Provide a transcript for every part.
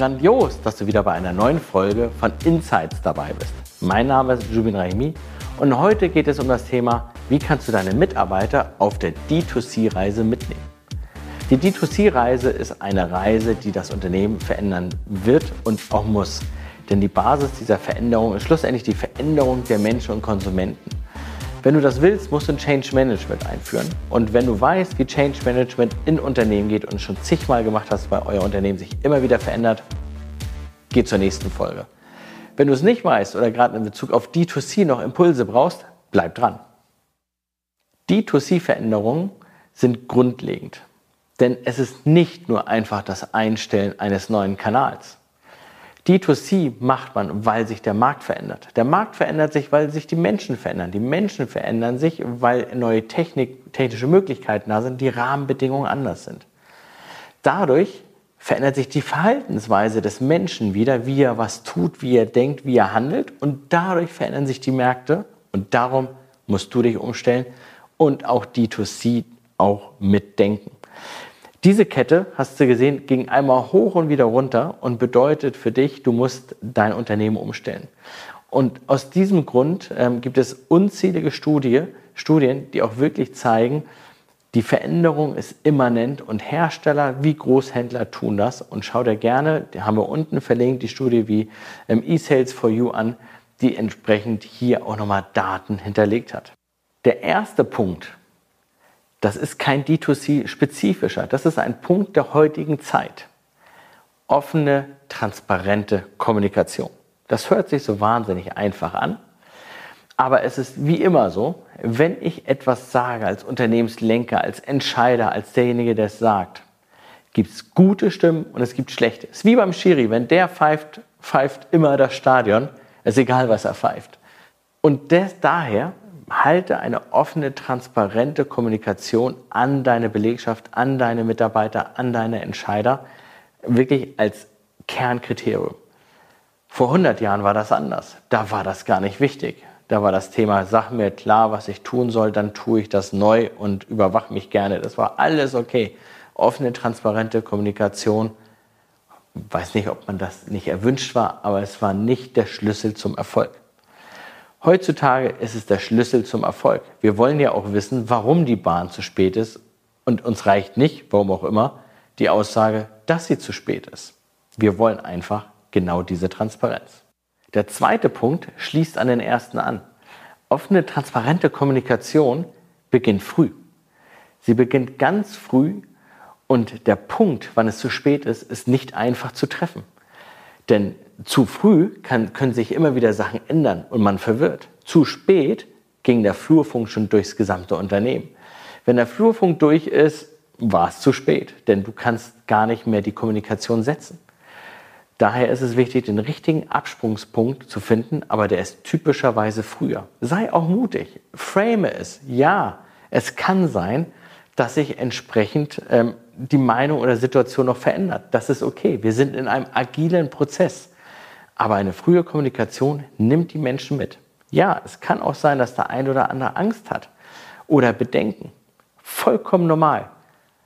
Grandios, dass du wieder bei einer neuen Folge von Insights dabei bist. Mein Name ist Jubin Rahimi und heute geht es um das Thema, wie kannst du deine Mitarbeiter auf der D2C-Reise mitnehmen. Die D2C-Reise ist eine Reise, die das Unternehmen verändern wird und auch muss. Denn die Basis dieser Veränderung ist schlussendlich die Veränderung der Menschen und Konsumenten. Wenn du das willst, musst du ein Change Management einführen. Und wenn du weißt, wie Change Management in Unternehmen geht und schon zigmal gemacht hast, weil euer Unternehmen sich immer wieder verändert, geh zur nächsten Folge. Wenn du es nicht weißt oder gerade in Bezug auf D2C noch Impulse brauchst, bleib dran. D2C-Veränderungen sind grundlegend. Denn es ist nicht nur einfach das Einstellen eines neuen Kanals. D2C macht man, weil sich der Markt verändert. Der Markt verändert sich, weil sich die Menschen verändern. Die Menschen verändern sich, weil neue Technik, technische Möglichkeiten da sind, die Rahmenbedingungen anders sind. Dadurch verändert sich die Verhaltensweise des Menschen wieder, wie er was tut, wie er denkt, wie er handelt. Und dadurch verändern sich die Märkte. Und darum musst du dich umstellen und auch D2C auch mitdenken. Diese Kette, hast du gesehen, ging einmal hoch und wieder runter und bedeutet für dich, du musst dein Unternehmen umstellen. Und aus diesem Grund ähm, gibt es unzählige Studie, Studien, die auch wirklich zeigen, die Veränderung ist immanent und Hersteller wie Großhändler tun das. Und schau dir gerne, die haben wir unten verlinkt, die Studie wie ähm, eSales for You an, die entsprechend hier auch nochmal Daten hinterlegt hat. Der erste Punkt, das ist kein D2C-spezifischer. Das ist ein Punkt der heutigen Zeit. Offene, transparente Kommunikation. Das hört sich so wahnsinnig einfach an. Aber es ist wie immer so, wenn ich etwas sage als Unternehmenslenker, als Entscheider, als derjenige, der es sagt, gibt es gute Stimmen und es gibt schlechte. Es ist wie beim Schiri, wenn der pfeift, pfeift immer das Stadion. Es ist egal, was er pfeift. Und des, daher halte eine offene, transparente Kommunikation an deine Belegschaft, an deine Mitarbeiter, an deine Entscheider wirklich als Kernkriterium. Vor 100 Jahren war das anders. Da war das gar nicht wichtig. Da war das Thema, sag mir klar, was ich tun soll, dann tue ich das neu und überwache mich gerne. Das war alles okay. Offene, transparente Kommunikation. Ich weiß nicht, ob man das nicht erwünscht war, aber es war nicht der Schlüssel zum Erfolg. Heutzutage ist es der Schlüssel zum Erfolg. Wir wollen ja auch wissen, warum die Bahn zu spät ist. Und uns reicht nicht, warum auch immer, die Aussage, dass sie zu spät ist. Wir wollen einfach genau diese Transparenz. Der zweite Punkt schließt an den ersten an. Offene, transparente Kommunikation beginnt früh. Sie beginnt ganz früh und der Punkt, wann es zu spät ist, ist nicht einfach zu treffen. Denn zu früh kann, können sich immer wieder Sachen ändern und man verwirrt. Zu spät ging der Flurfunk schon durchs gesamte Unternehmen. Wenn der Flurfunk durch ist, war es zu spät, denn du kannst gar nicht mehr die Kommunikation setzen. Daher ist es wichtig, den richtigen Absprungspunkt zu finden, aber der ist typischerweise früher. Sei auch mutig, frame es. Ja, es kann sein, dass sich entsprechend ähm, die Meinung oder Situation noch verändert. Das ist okay. Wir sind in einem agilen Prozess. Aber eine frühe Kommunikation nimmt die Menschen mit. Ja, es kann auch sein, dass der ein oder andere Angst hat oder Bedenken. Vollkommen normal.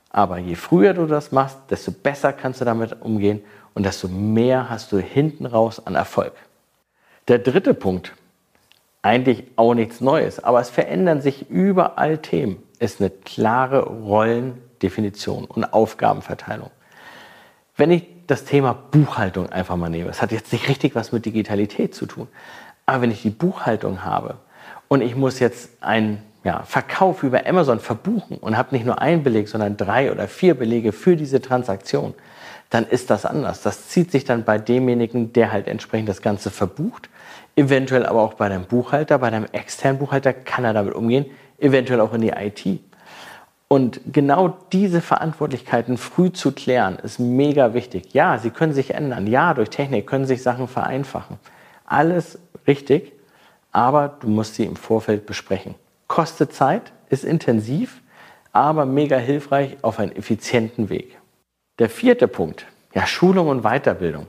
Aber je früher du das machst, desto besser kannst du damit umgehen und desto mehr hast du hinten raus an Erfolg. Der dritte Punkt, eigentlich auch nichts Neues, aber es verändern sich überall Themen, ist eine klare Rollendefinition und Aufgabenverteilung. Wenn ich das Thema Buchhaltung einfach mal nehme, es hat jetzt nicht richtig was mit Digitalität zu tun, aber wenn ich die Buchhaltung habe und ich muss jetzt einen ja, Verkauf über Amazon verbuchen und habe nicht nur einen Beleg, sondern drei oder vier Belege für diese Transaktion, dann ist das anders. Das zieht sich dann bei demjenigen, der halt entsprechend das Ganze verbucht, eventuell aber auch bei deinem Buchhalter, bei deinem externen Buchhalter kann er damit umgehen, eventuell auch in die IT. Und genau diese Verantwortlichkeiten früh zu klären, ist mega wichtig. Ja, sie können sich ändern. Ja, durch Technik können sich Sachen vereinfachen. Alles richtig, aber du musst sie im Vorfeld besprechen. Kostet Zeit, ist intensiv, aber mega hilfreich auf einen effizienten Weg. Der vierte Punkt, ja, Schulung und Weiterbildung.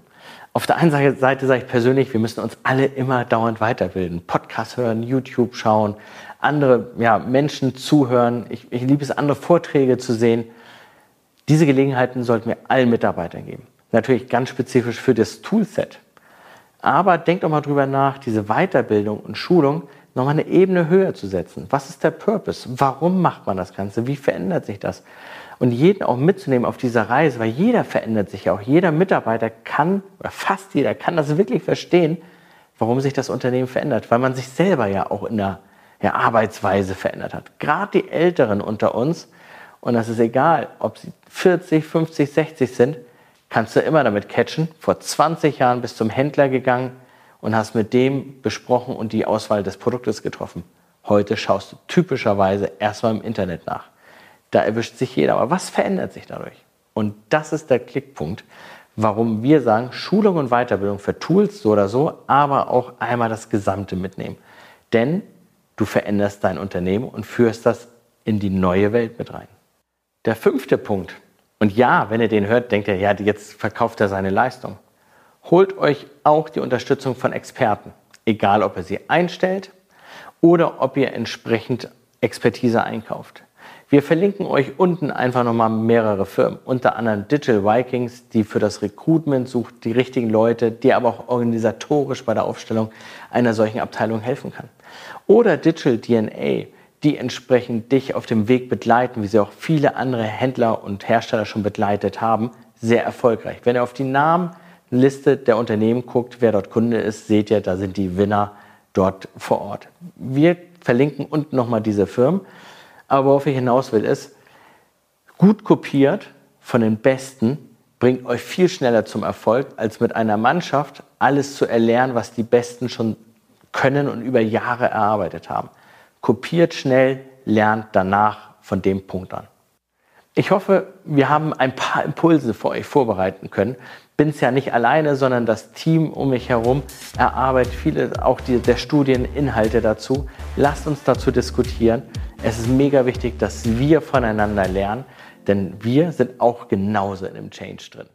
Auf der einen Seite sage ich persönlich, wir müssen uns alle immer dauernd weiterbilden. Podcast hören, YouTube schauen, andere ja, Menschen zuhören. Ich, ich liebe es, andere Vorträge zu sehen. Diese Gelegenheiten sollten wir allen Mitarbeitern geben. Natürlich ganz spezifisch für das Toolset. Aber denkt doch mal drüber nach, diese Weiterbildung und Schulung nochmal eine Ebene höher zu setzen. Was ist der Purpose? Warum macht man das Ganze? Wie verändert sich das? Und jeden auch mitzunehmen auf dieser Reise, weil jeder verändert sich ja auch. Jeder Mitarbeiter kann, oder fast jeder kann das wirklich verstehen, warum sich das Unternehmen verändert, weil man sich selber ja auch in der ja, Arbeitsweise verändert hat. Gerade die Älteren unter uns, und das ist egal, ob sie 40, 50, 60 sind, kannst du immer damit catchen. Vor 20 Jahren bist du zum Händler gegangen und hast mit dem besprochen und die Auswahl des Produktes getroffen. Heute schaust du typischerweise erstmal im Internet nach. Da erwischt sich jeder. Aber was verändert sich dadurch? Und das ist der Klickpunkt, warum wir sagen, Schulung und Weiterbildung für Tools so oder so, aber auch einmal das Gesamte mitnehmen. Denn du veränderst dein Unternehmen und führst das in die neue Welt mit rein. Der fünfte Punkt, und ja, wenn ihr den hört, denkt ihr, ja, jetzt verkauft er seine Leistung. Holt euch auch die Unterstützung von Experten, egal ob ihr sie einstellt oder ob ihr entsprechend Expertise einkauft. Wir verlinken euch unten einfach nochmal mehrere Firmen, unter anderem Digital Vikings, die für das Recruitment sucht, die richtigen Leute, die aber auch organisatorisch bei der Aufstellung einer solchen Abteilung helfen kann. Oder Digital DNA, die entsprechend dich auf dem Weg begleiten, wie sie auch viele andere Händler und Hersteller schon begleitet haben, sehr erfolgreich. Wenn ihr auf die Namenliste der Unternehmen guckt, wer dort Kunde ist, seht ihr, da sind die Winner dort vor Ort. Wir verlinken unten nochmal diese Firmen. Aber worauf ich hinaus will, ist, gut kopiert von den Besten bringt euch viel schneller zum Erfolg, als mit einer Mannschaft alles zu erlernen, was die Besten schon können und über Jahre erarbeitet haben kopiert schnell, lernt danach von dem Punkt an. Ich hoffe, wir haben ein paar Impulse für euch vorbereiten können. Bin es ja nicht alleine, sondern das Team um mich herum erarbeitet viele auch die, der Studieninhalte dazu. Lasst uns dazu diskutieren. Es ist mega wichtig, dass wir voneinander lernen, denn wir sind auch genauso in dem Change drin.